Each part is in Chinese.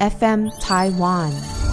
FM Taiwan。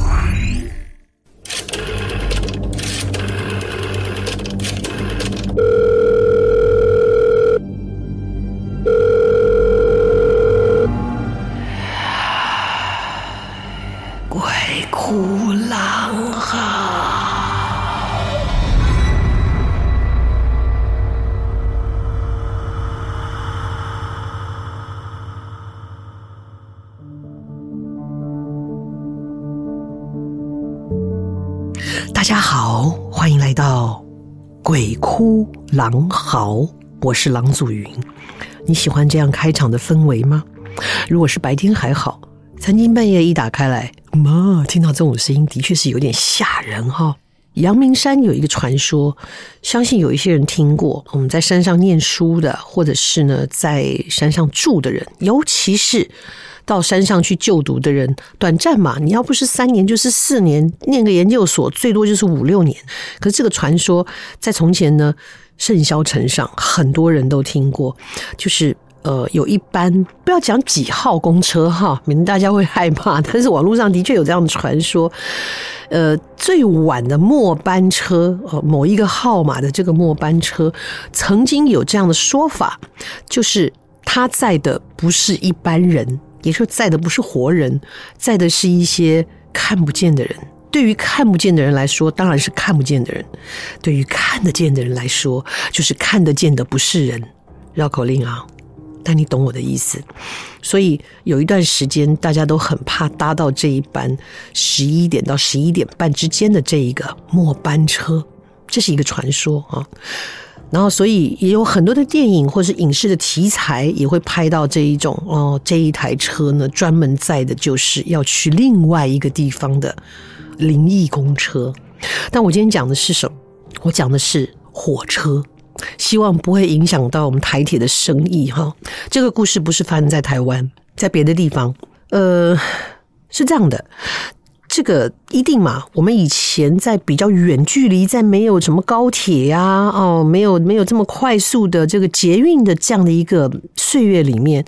狼嚎》，我是郎祖云。你喜欢这样开场的氛围吗？如果是白天还好，三更半夜一打开来，妈，听到这种声音的确是有点吓人哈、阳明山有一个传说，相信有一些人听过。我们在山上念书的，或者是呢在山上住的人，尤其是。到山上去就读的人，短暂嘛，你要不是三年就是四年，念个研究所最多就是五六年。可是这个传说在从前呢，甚嚣尘上，很多人都听过。就是呃，有一班不要讲几号公车哈，免得大家会害怕。但是网络上的确有这样的传说，呃，最晚的末班车，呃，某一个号码的这个末班车，曾经有这样的说法，就是他载的不是一般人。也就是载的不是活人，载的是一些看不见的人。对于看不见的人来说，当然是看不见的人；对于看得见的人来说，就是看得见的不是人。绕口令啊，但你懂我的意思。所以有一段时间，大家都很怕搭到这一班十一点到十一点半之间的这一个末班车，这是一个传说啊。然后，所以也有很多的电影或是影视的题材也会拍到这一种哦，这一台车呢，专门载的就是要去另外一个地方的灵异公车。但我今天讲的是什么？我讲的是火车，希望不会影响到我们台铁的生意哈。这个故事不是发生在台湾，在别的地方。呃，是这样的。这个一定嘛？我们以前在比较远距离，在没有什么高铁呀、哦，没有没有这么快速的这个捷运的这样的一个岁月里面，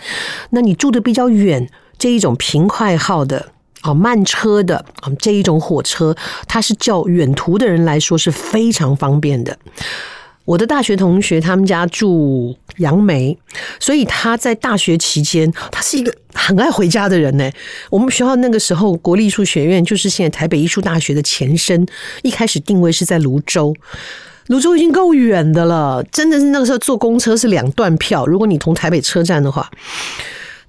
那你住的比较远，这一种平快号的哦慢车的啊这一种火车，它是叫远途的人来说是非常方便的。我的大学同学，他们家住杨梅，所以他在大学期间，他是一个很爱回家的人呢。我们学校那个时候国立艺术学院，就是现在台北艺术大学的前身，一开始定位是在芦洲，芦洲已经够远的了，真的是那个时候坐公车是两段票，如果你从台北车站的话。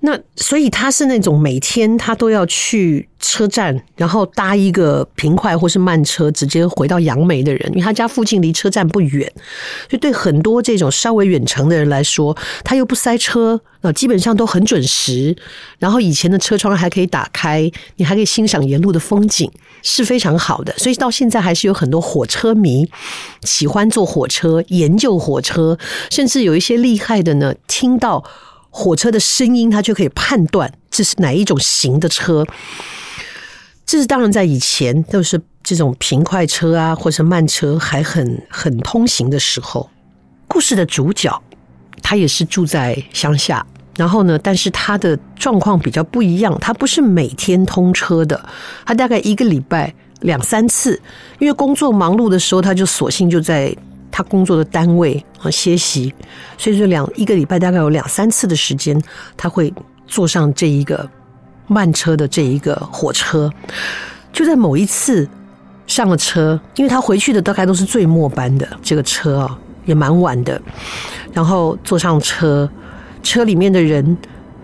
那所以他是那种每天他都要去车站，然后搭一个平快或是慢车，直接回到杨梅的人，因为他家附近离车站不远，所以对很多这种稍微远程的人来说，他又不塞车，那，基本上都很准时。然后以前的车窗还可以打开，你还可以欣赏沿路的风景，是非常好的。所以到现在还是有很多火车迷喜欢坐火车、研究火车，甚至有一些厉害的呢，听到。火车的声音，它就可以判断这是哪一种型的车。这是当然，在以前都是这种平快车啊，或者慢车还很很通行的时候。故事的主角他也是住在乡下，然后呢，但是他的状况比较不一样，他不是每天通车的，他大概一个礼拜两三次，因为工作忙碌的时候，他就索性就在。他工作的单位啊，歇息，所以说两一个礼拜大概有两三次的时间，他会坐上这一个慢车的这一个火车。就在某一次上了车，因为他回去的大概都是最末班的这个车啊，也蛮晚的。然后坐上车，车里面的人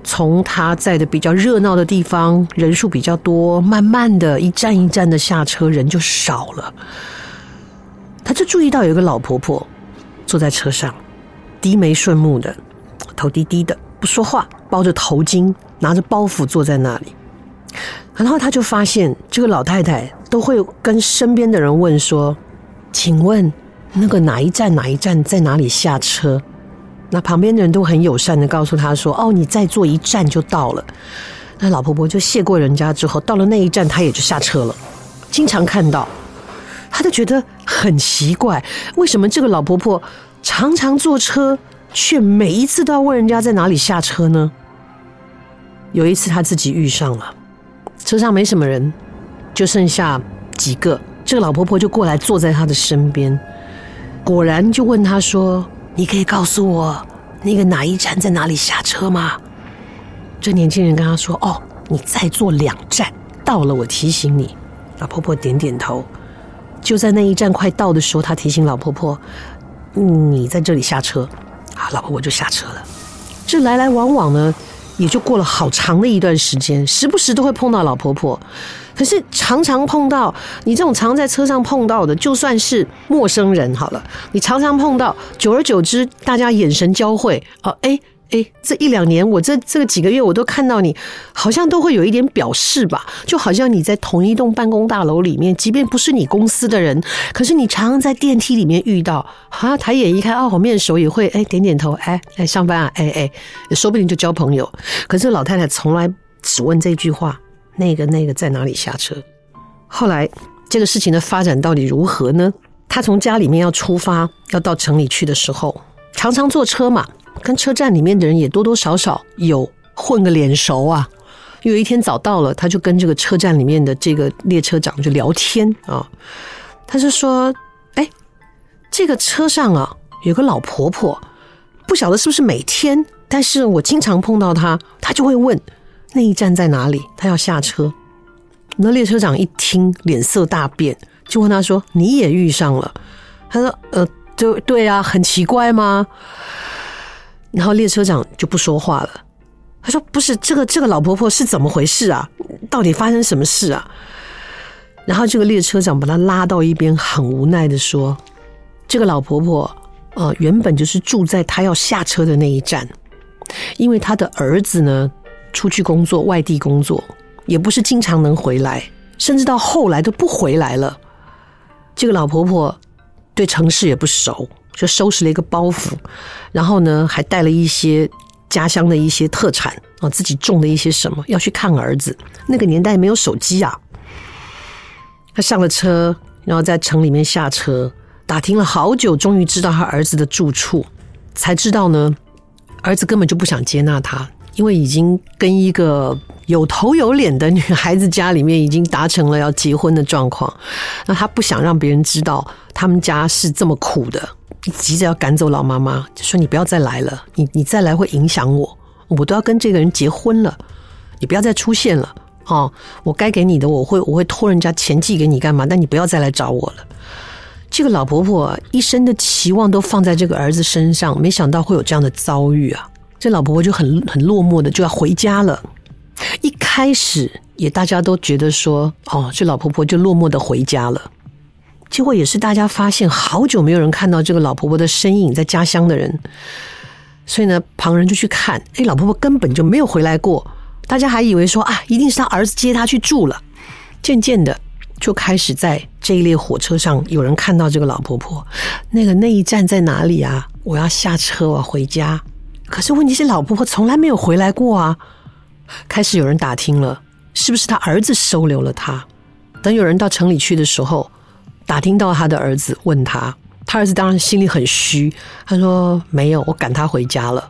从他在的比较热闹的地方，人数比较多，慢慢的一站一站的下车，人就少了。他就注意到有一个老婆婆坐在车上，低眉顺目的，头低低的，不说话，包着头巾，拿着包袱坐在那里。然后他就发现这个老太太都会跟身边的人问说：“请问那个哪一站哪一站在哪里下车？”那旁边的人都很友善的告诉他说：“哦，你再坐一站就到了。”那老婆婆就谢过人家之后，到了那一站，她也就下车了。经常看到。他就觉得很奇怪，为什么这个老婆婆常常坐车，却每一次都要问人家在哪里下车呢？有一次他自己遇上了，车上没什么人，就剩下几个。这个老婆婆就过来坐在他的身边，果然就问他说：“你可以告诉我那个哪一站在哪里下车吗？”这年轻人跟他说：“哦，你再坐两站，到了我提醒你。”老婆婆点点头。就在那一站快到的时候，他提醒老婆婆：“你在这里下车。”啊，老婆婆就下车了。这来来往往呢，也就过了好长的一段时间，时不时都会碰到老婆婆。可是常常碰到你这种常在车上碰到的，就算是陌生人好了，你常常碰到，久而久之，大家眼神交汇，哦，哎。哎，这一两年，我这这个几个月，我都看到你，好像都会有一点表示吧，就好像你在同一栋办公大楼里面，即便不是你公司的人，可是你常常在电梯里面遇到，啊，抬眼一看，哦，好面熟也会，哎，点点头，哎，来上班啊，哎哎，说不定就交朋友。可是老太太从来只问这句话，那个那个在哪里下车？后来这个事情的发展到底如何呢？她从家里面要出发，要到城里去的时候，常常坐车嘛。跟车站里面的人也多多少少有混个脸熟啊。有一天早到了，他就跟这个车站里面的这个列车长就聊天啊。他就说：“哎，这个车上啊有个老婆婆，不晓得是不是每天，但是我经常碰到她，她就会问那一站在哪里，她要下车。”那列车长一听，脸色大变，就问他说：“你也遇上了？”他说：“呃，对对啊，很奇怪吗？”然后列车长就不说话了，他说：“不是这个这个老婆婆是怎么回事啊？到底发生什么事啊？”然后这个列车长把他拉到一边，很无奈的说：“这个老婆婆，呃，原本就是住在她要下车的那一站，因为她的儿子呢出去工作，外地工作，也不是经常能回来，甚至到后来都不回来了。这个老婆婆对城市也不熟。”就收拾了一个包袱，然后呢，还带了一些家乡的一些特产啊，自己种的一些什么，要去看儿子。那个年代没有手机啊，他上了车，然后在城里面下车，打听了好久，终于知道他儿子的住处，才知道呢，儿子根本就不想接纳他，因为已经跟一个有头有脸的女孩子家里面已经达成了要结婚的状况，那他不想让别人知道他们家是这么苦的。急着要赶走老妈妈，就说：“你不要再来了，你你再来会影响我，我都要跟这个人结婚了，你不要再出现了哦！我该给你的，我会我会托人家钱寄给你干嘛？但你不要再来找我了。”这个老婆婆一生的期望都放在这个儿子身上，没想到会有这样的遭遇啊！这老婆婆就很很落寞的就要回家了。一开始也大家都觉得说：“哦，这老婆婆就落寞的回家了。”结果也是大家发现好久没有人看到这个老婆婆的身影，在家乡的人，所以呢，旁人就去看，哎，老婆婆根本就没有回来过。大家还以为说啊，一定是他儿子接她去住了。渐渐的，就开始在这一列火车上有人看到这个老婆婆。那个那一站在哪里啊？我要下车，我要回家。可是问题是，老婆婆从来没有回来过啊。开始有人打听了，是不是他儿子收留了她？等有人到城里去的时候。打听到他的儿子问他，他儿子当然心里很虚。他说：“没有，我赶他回家了，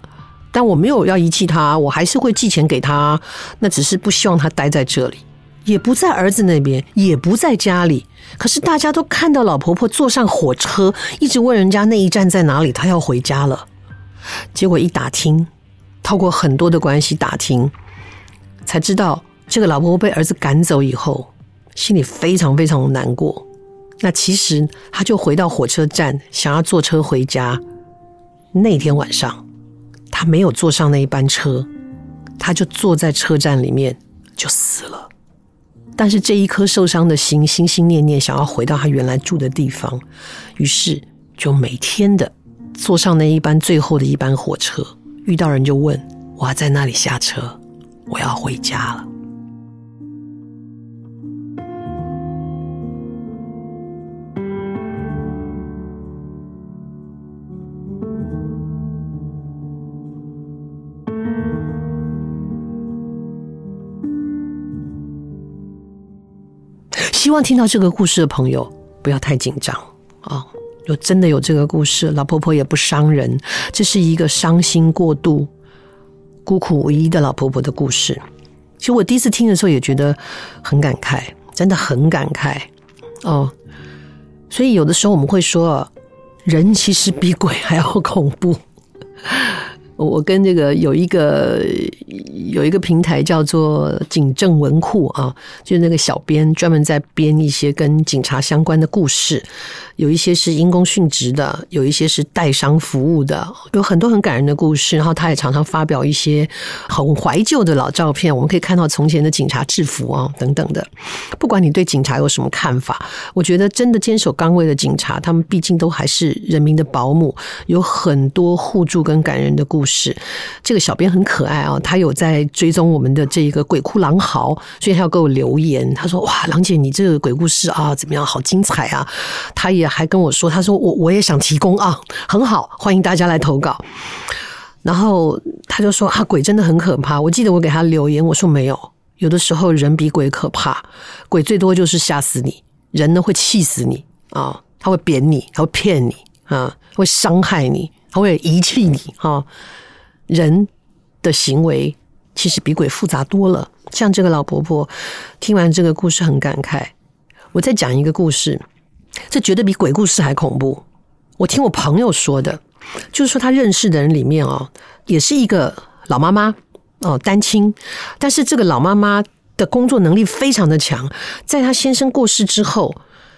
但我没有要遗弃他，我还是会寄钱给他。那只是不希望他待在这里，也不在儿子那边，也不在家里。可是大家都看到老婆婆坐上火车，一直问人家那一站在哪里，她要回家了。结果一打听，透过很多的关系打听，才知道这个老婆婆被儿子赶走以后，心里非常非常的难过。”那其实他就回到火车站，想要坐车回家。那天晚上，他没有坐上那一班车，他就坐在车站里面就死了。但是这一颗受伤的心，心心念念想要回到他原来住的地方，于是就每天的坐上那一班最后的一班火车，遇到人就问：“我要在那里下车，我要回家了。”希望听到这个故事的朋友不要太紧张啊！有真的有这个故事，老婆婆也不伤人，这是一个伤心过度、孤苦无依的老婆婆的故事。其实我第一次听的时候也觉得很感慨，真的很感慨哦。所以有的时候我们会说，人其实比鬼还要恐怖。我跟这个有一个有一个平台叫做警政文库啊，就是那个小编专门在编一些跟警察相关的故事，有一些是因公殉职的，有一些是带伤服务的，有很多很感人的故事。然后他也常常发表一些很怀旧的老照片，我们可以看到从前的警察制服啊等等的。不管你对警察有什么看法，我觉得真的坚守岗位的警察，他们毕竟都还是人民的保姆，有很多互助跟感人的故事。是这个小编很可爱啊，他有在追踪我们的这一个鬼哭狼嚎，所以他要给我留言。他说：“哇，郎姐，你这个鬼故事啊，怎么样？好精彩啊！”他也还跟我说：“他说我我也想提供啊，很好，欢迎大家来投稿。”然后他就说：“啊，鬼真的很可怕。”我记得我给他留言，我说：“没有，有的时候人比鬼可怕。鬼最多就是吓死你，人呢会气死你啊，他会贬你，他会骗你啊，会伤害你。”他会遗弃你哈，人的行为其实比鬼复杂多了。像这个老婆婆听完这个故事很感慨。我再讲一个故事，这绝对比鬼故事还恐怖。我听我朋友说的，就是说他认识的人里面哦，也是一个老妈妈哦，单亲，但是这个老妈妈的工作能力非常的强，在她先生过世之后，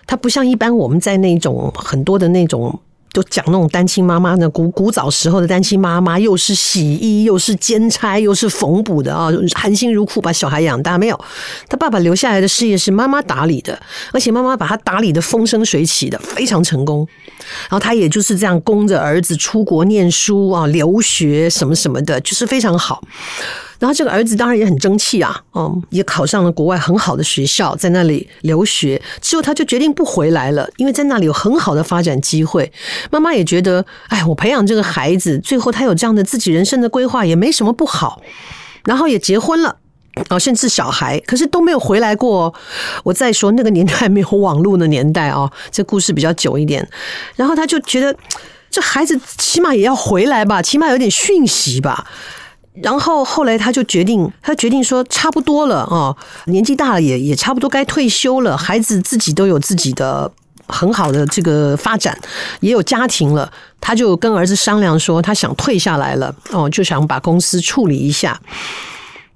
她不像一般我们在那种很多的那种。就讲那种单亲妈妈，那古古早时候的单亲妈妈，又是洗衣，又是兼差，又是缝补的啊，含辛茹苦把小孩养大。没有，他爸爸留下来的事业是妈妈打理的，而且妈妈把他打理的风生水起的，非常成功。然后他也就是这样供着儿子出国念书啊，留学什么什么的，就是非常好。然后这个儿子当然也很争气啊，嗯，也考上了国外很好的学校，在那里留学。之后他就决定不回来了，因为在那里有很好的发展机会。妈妈也觉得，哎，我培养这个孩子，最后他有这样的自己人生的规划，也没什么不好。然后也结婚了，啊，甚至小孩，可是都没有回来过。我再说那个年代没有网络的年代啊，这故事比较久一点。然后他就觉得，这孩子起码也要回来吧，起码有点讯息吧。然后后来他就决定，他决定说差不多了啊，年纪大了也也差不多该退休了，孩子自己都有自己的很好的这个发展，也有家庭了，他就跟儿子商量说，他想退下来了哦，就想把公司处理一下。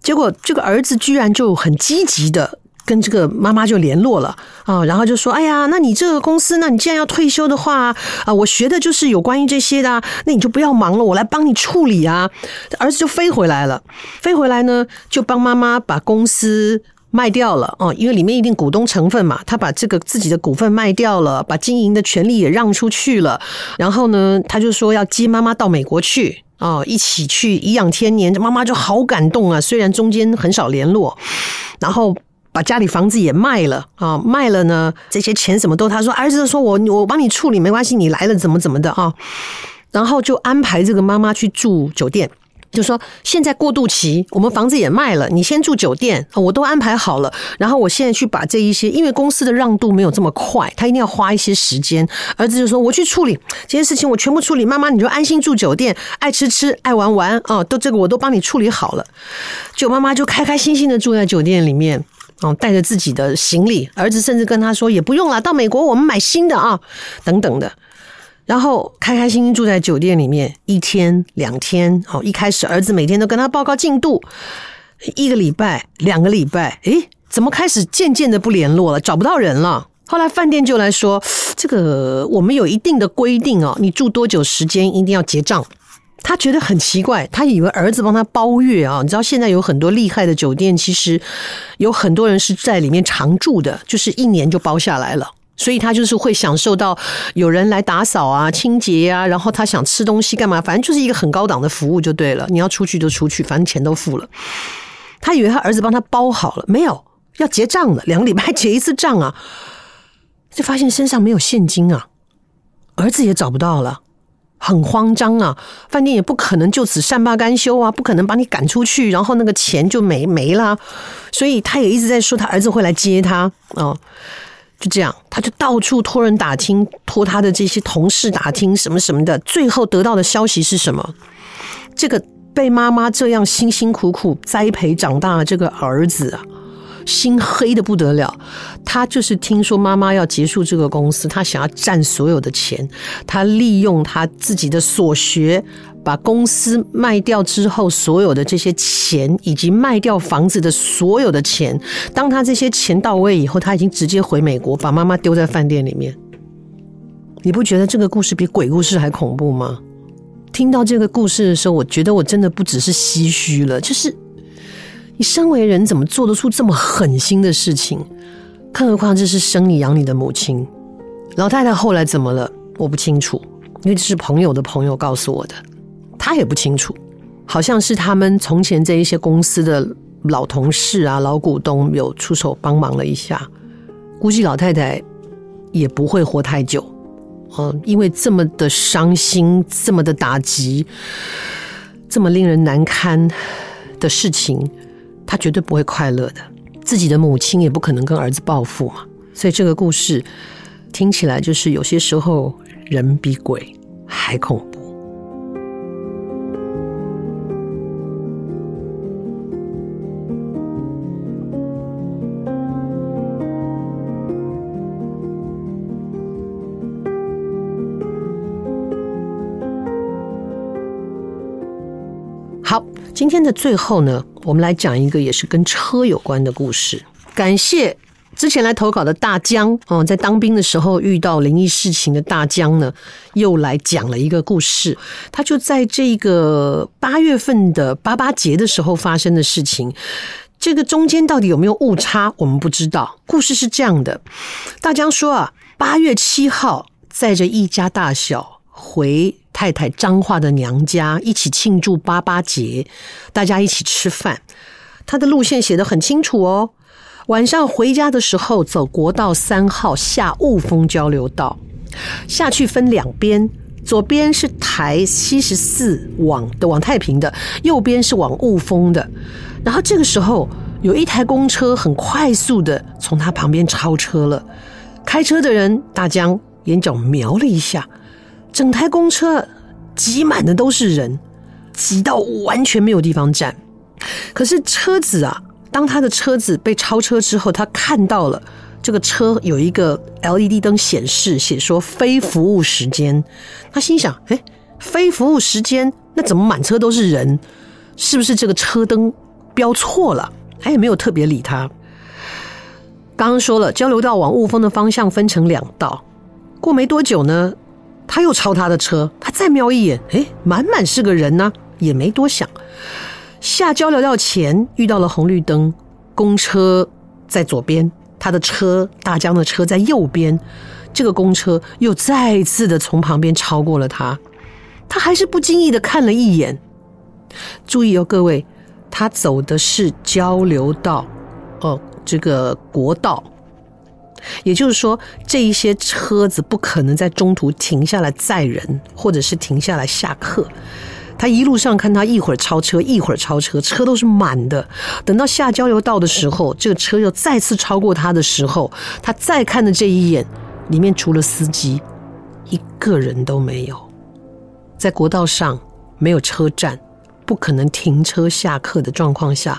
结果这个儿子居然就很积极的。跟这个妈妈就联络了啊，然后就说：“哎呀，那你这个公司，那你既然要退休的话啊，我学的就是有关于这些的，那你就不要忙了，我来帮你处理啊。”儿子就飞回来了，飞回来呢，就帮妈妈把公司卖掉了哦，因为里面一定股东成分嘛，他把这个自己的股份卖掉了，把经营的权利也让出去了，然后呢，他就说要接妈妈到美国去啊，一起去颐养天年。妈妈就好感动啊，虽然中间很少联络，然后。把家里房子也卖了啊，卖了呢，这些钱什么都他说，儿子说我我帮你处理没关系，你来了怎么怎么的啊，然后就安排这个妈妈去住酒店，就说现在过渡期，我们房子也卖了，你先住酒店，我都安排好了，然后我现在去把这一些，因为公司的让渡没有这么快，他一定要花一些时间，儿子就说我去处理这些事情，我全部处理，妈妈你就安心住酒店，爱吃吃，爱玩玩啊，都这个我都帮你处理好了，就妈妈就开开心心的住在酒店里面。哦，带着自己的行李，儿子甚至跟他说也不用了，到美国我们买新的啊，等等的，然后开开心心住在酒店里面一天两天。哦，一开始儿子每天都跟他报告进度，一个礼拜两个礼拜，诶，怎么开始渐渐的不联络了，找不到人了？后来饭店就来说，这个我们有一定的规定哦，你住多久时间一定要结账。他觉得很奇怪，他以为儿子帮他包月啊。你知道现在有很多厉害的酒店，其实有很多人是在里面常住的，就是一年就包下来了。所以他就是会享受到有人来打扫啊、清洁啊，然后他想吃东西干嘛，反正就是一个很高档的服务就对了。你要出去就出去，反正钱都付了。他以为他儿子帮他包好了，没有，要结账的，两个礼拜结一次账啊，就发现身上没有现金啊，儿子也找不到了。很慌张啊！饭店也不可能就此善罢甘休啊，不可能把你赶出去，然后那个钱就没没了。所以他也一直在说他儿子会来接他哦，就这样，他就到处托人打听，托他的这些同事打听什么什么的。最后得到的消息是什么？这个被妈妈这样辛辛苦苦栽培长大的这个儿子啊，心黑的不得了。他就是听说妈妈要结束这个公司，他想要占所有的钱。他利用他自己的所学，把公司卖掉之后所有的这些钱，以及卖掉房子的所有的钱。当他这些钱到位以后，他已经直接回美国，把妈妈丢在饭店里面。你不觉得这个故事比鬼故事还恐怖吗？听到这个故事的时候，我觉得我真的不只是唏嘘了，就是你身为人，怎么做得出这么狠心的事情？更何况这是生你养你的母亲。老太太后来怎么了？我不清楚，因为这是朋友的朋友告诉我的，他也不清楚。好像是他们从前这一些公司的老同事啊、老股东有出手帮忙了一下，估计老太太也不会活太久。嗯，因为这么的伤心，这么的打击，这么令人难堪的事情，他绝对不会快乐的。自己的母亲也不可能跟儿子报复嘛。所以这个故事听起来就是有些时候人比鬼还恐怖。今天的最后呢，我们来讲一个也是跟车有关的故事。感谢之前来投稿的大江哦，在当兵的时候遇到灵异事情的大江呢，又来讲了一个故事。他就在这个八月份的八八节的时候发生的事情。这个中间到底有没有误差，我们不知道。故事是这样的：大江说啊，八月七号载着一家大小回。太太彰化的娘家一起庆祝八八节，大家一起吃饭。他的路线写得很清楚哦。晚上回家的时候，走国道三号下雾峰交流道，下去分两边，左边是台七十四往的往太平的，右边是往雾峰的。然后这个时候，有一台公车很快速的从他旁边超车了。开车的人大江眼角瞄了一下。整台公车挤满的都是人，挤到完全没有地方站。可是车子啊，当他的车子被超车之后，他看到了这个车有一个 LED 灯显示，写说非服务时间。他心想：哎，非服务时间，那怎么满车都是人？是不是这个车灯标错了？他也没有特别理他。刚刚说了，交流道往雾峰的方向分成两道。过没多久呢，他又超他的车，他再瞄一眼，诶，满满是个人呢、也没多想。下交流道前遇到了红绿灯，公车在左边，他的车大江的车在右边，这个公车又再次的从旁边超过了他，他还是不经意的看了一眼。注意哦，各位，他走的是交流道，哦，这个国道。也就是说，这一些车子不可能在中途停下来载人，或者是停下来下课。他一路上看他一会儿超车，一会儿超车，车都是满的。等到下交流道的时候，这个车又再次超过他的时候，他再看的这一眼，里面除了司机，一个人都没有。在国道上没有车站，不可能停车下课的状况下，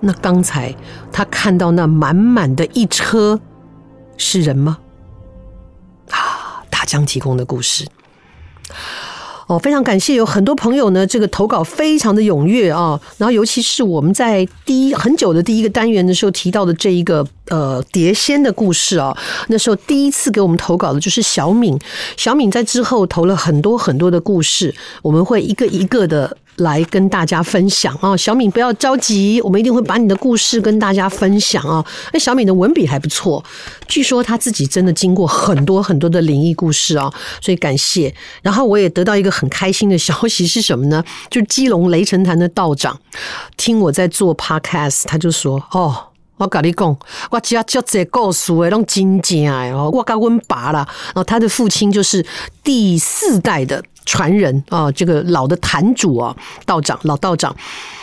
那刚才他看到那满满的一车。是人吗？啊，大江提供的故事哦，非常感谢，有很多朋友呢，这个投稿非常的踊跃啊。然后，尤其是我们在第一很久的第一个单元的时候提到的这一个呃碟仙的故事啊，那时候第一次给我们投稿的就是小敏，小敏在之后投了很多很多的故事，我们会一个一个的。来跟大家分享啊，小敏不要着急，我们一定会把你的故事跟大家分享啊。那小敏的文笔还不错，据说他自己真的经过很多很多的灵异故事啊，所以感谢。然后我也得到一个很开心的消息是什么呢？就基隆雷神坛的道长听我在做 podcast，他就说：“哦，我跟你讲，我只要叫这故事诶，拢真正哦，我跟温爸啦，然后他的父亲就是第四代的。”传人啊，这个老的坛主啊，道长老道长，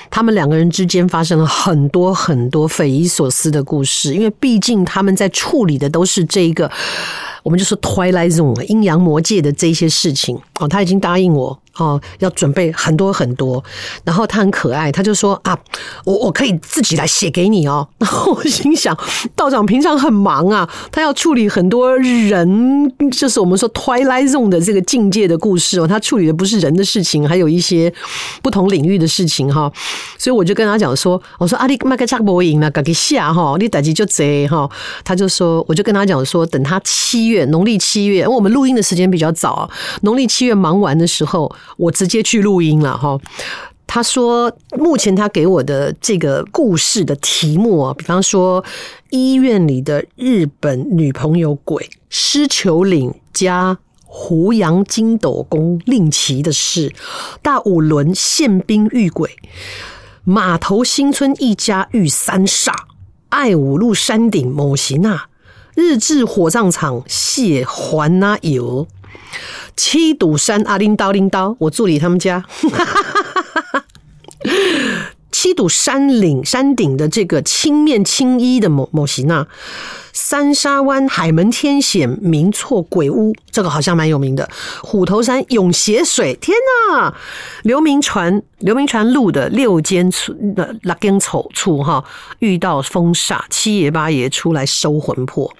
他们两个人之间发生了很多很多匪夷所思的故事。因为毕竟他们在处理的都是这一个，我们就说 Twilight Zone 阴阳魔界的这些事情哦。他已经答应我，哦，要准备很多很多。然后他很可爱，他就说啊，我我可以自己来写给你哦。然后我心想，道长平常很忙啊，他要处理很多人，就是我们说 Twilight Zone 的这个境界的故事哦，他处理的不是人的事情，还有一些不同领域的事情哈。所以我就跟他讲说，我说阿里麦克扎博赢了，赶紧下哈，你等级就贼哈。他就说，我就跟他讲说，等他七月农历七月，我们录音的时间比较早，农历七月忙完的时候。我直接去录音了哈。他说，目前他给我的这个故事的题目啊，比方说医院里的日本女朋友鬼、狮球岭加胡杨筋斗公令旗的事、大五轮宪兵遇鬼、码头新村一家遇三煞、爱五路山顶某席那、日治火葬场谢环那油。七堵山阿林刀林刀，我助理他们家。七堵山岭山顶的这个青面青衣的某某席那，三沙湾海门天险明错鬼屋，这个好像蛮有名的。虎头山涌血水，天哪！刘铭传刘铭传路的六间村的六间丑处哈，遇到风煞，七爷八爷出来收魂魄。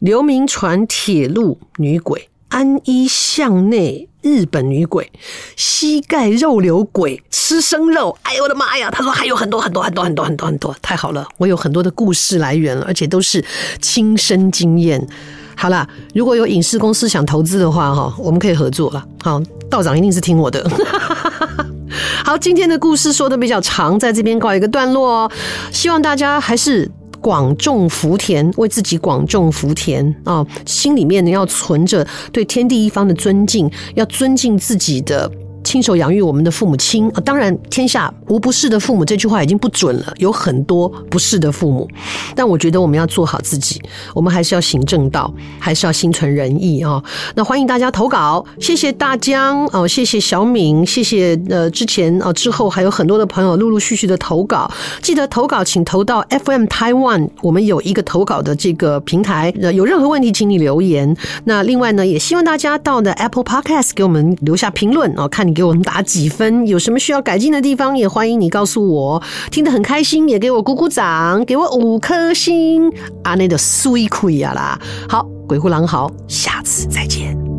刘铭传铁路女鬼。安一巷内日本女鬼，膝盖肉瘤鬼吃生肉，哎呦我的妈呀！他说还有很多很多很多很多很多很多，太好了，我有很多的故事来源，而且都是亲身经验。好啦，如果有影视公司想投资的话，哈，我们可以合作了。好，道长一定是听我的。好，今天的故事说的比较长，在这边告一个段落哦。希望大家还是。广种福田，为自己广种福田啊、心里面呢要存着对天地一方的尊敬，要尊敬自己的。亲手养育我们的父母亲啊，当然天下无不是的父母这句话已经不准了，有很多不是的父母。但我觉得我们要做好自己，我们还是要行正道，还是要心存仁义啊。那欢迎大家投稿，谢谢大江哦，谢谢小敏，谢谢呃之前啊之后还有很多的朋友陆陆续续的投稿，记得投稿请投到 FM Taiwan，我们有一个投稿的这个平台，有任何问题请你留言。那另外呢，也希望大家到的 Apple Podcast 给我们留下评论哦，看你。给我们打几分？有什么需要改进的地方，也欢迎你告诉我。听得很开心，也给我鼓鼓掌，给我五颗星。阿内的碎亏呀啦！好，鬼哭狼嚎，下次再见。